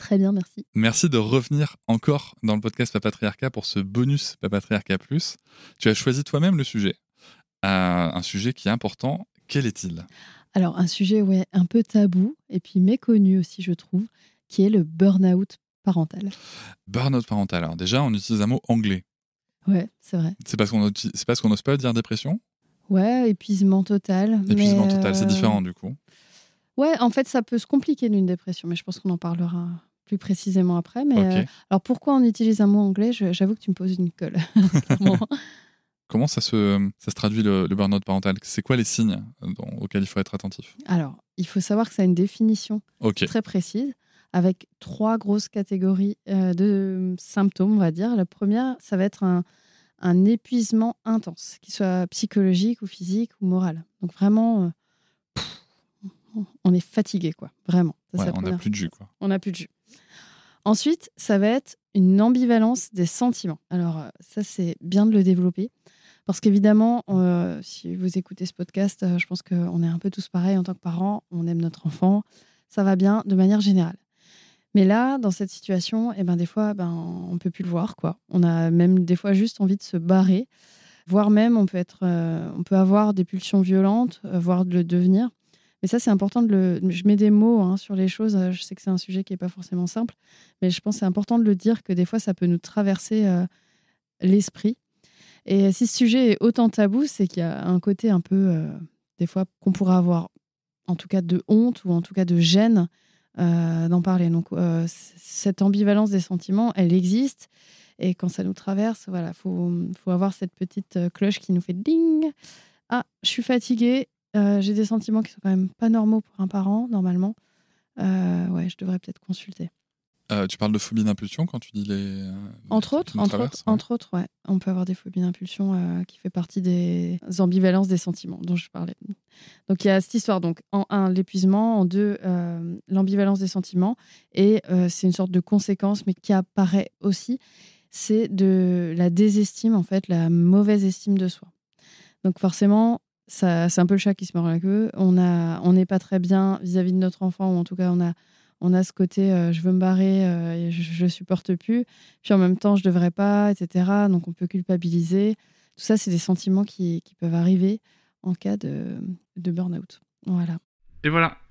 Très bien, merci. Merci de revenir encore dans le podcast Papatriarcat pour ce bonus Papatriarcat Plus. Tu as choisi toi-même le sujet. Euh, un sujet qui est important. Quel est-il? Alors, un sujet ouais, un peu tabou et puis méconnu aussi, je trouve, qui est le burn-out parental. Burn-out parental. Alors, déjà, on utilise un mot anglais. Ouais, c'est vrai. C'est parce qu'on n'ose pas dire dépression? Ouais, épuisement total. Épuisement mais, total, c'est euh, différent du coup. Ouais, en fait, ça peut se compliquer d'une dépression, mais je pense qu'on en parlera plus précisément après. Mais euh, alors, pourquoi on utilise un mot anglais? J'avoue que tu me poses une colle. Comment ça se, ça se traduit le, le burn-out parental? C'est quoi les signes dont- auxquels il faut être attentif? Alors, il faut savoir que ça a une définition très précise avec trois grosses catégories euh, de symptômes, on va dire. La première, ça va être un, un épuisement intense, qu'il soit psychologique ou physique ou moral. Donc vraiment, euh, pff, on est fatigué, quoi. Vraiment. Ça, Ouais, on n'a plus de jus quoi. on n'a plus de jus. Ensuite, ça va être une ambivalence des sentiments. Alors, euh, ça, c'est bien de le développer. Parce qu'évidemment, euh, si vous écoutez ce podcast, euh, je pense qu'on est un peu tous pareils en tant que parents. On aime notre enfant. Ça va bien de manière générale. Mais là, dans cette situation, eh ben, des fois, ben, on ne peut plus le voir. Quoi. On a même des fois juste envie de se barrer. Voire même, on peut, être, on peut avoir des pulsions violentes, voire de le devenir. Mais ça, c'est important de le. Je mets des mots hein, sur les choses. euh, Je sais que c'est un sujet qui n'est pas forcément simple, mais je pense que c'est important de le dire que des fois, ça peut nous traverser euh, l'esprit. Et si ce sujet est autant tabou, c'est qu'il y a un côté un peu, euh, des fois, qu'on pourrait avoir, en tout cas de honte ou en tout cas de gêne d'en parler. Donc, cette ambivalence des sentiments, elle existe. Et quand ça nous traverse, voilà, faut, faut avoir cette petite cloche qui nous fait ding. Ah, je suis fatiguée, euh, j'ai des sentiments qui sont quand même pas normaux pour un parent, normalement. Euh, ouais, je devrais peut-être consulter. Euh, tu parles de phobie d'impulsion quand tu dis les. Entre autres, entre autres, ouais. entre autres, ouais. On peut avoir des phobies d'impulsion qui fait partie des ambivalences des sentiments dont je parlais. Donc il y a cette histoire. Donc en un, l'épuisement. En deux, l'ambivalence des sentiments. Et c'est une sorte de conséquence, mais qui apparaît aussi. C'est de la désestime, en fait, la mauvaise estime de soi. Donc forcément, c'est un peu le chat qui se mord la queue. On a, on n'est pas très bien vis-à-vis de notre enfant, ou en tout cas, on a, on a ce côté, euh, je veux me barrer, euh, je, je supporte plus. Puis en même temps, je devrais pas, etc. Donc on peut culpabiliser. Tout ça, c'est des sentiments qui, qui peuvent arriver en cas de, de burn-out. Voilà. Et voilà,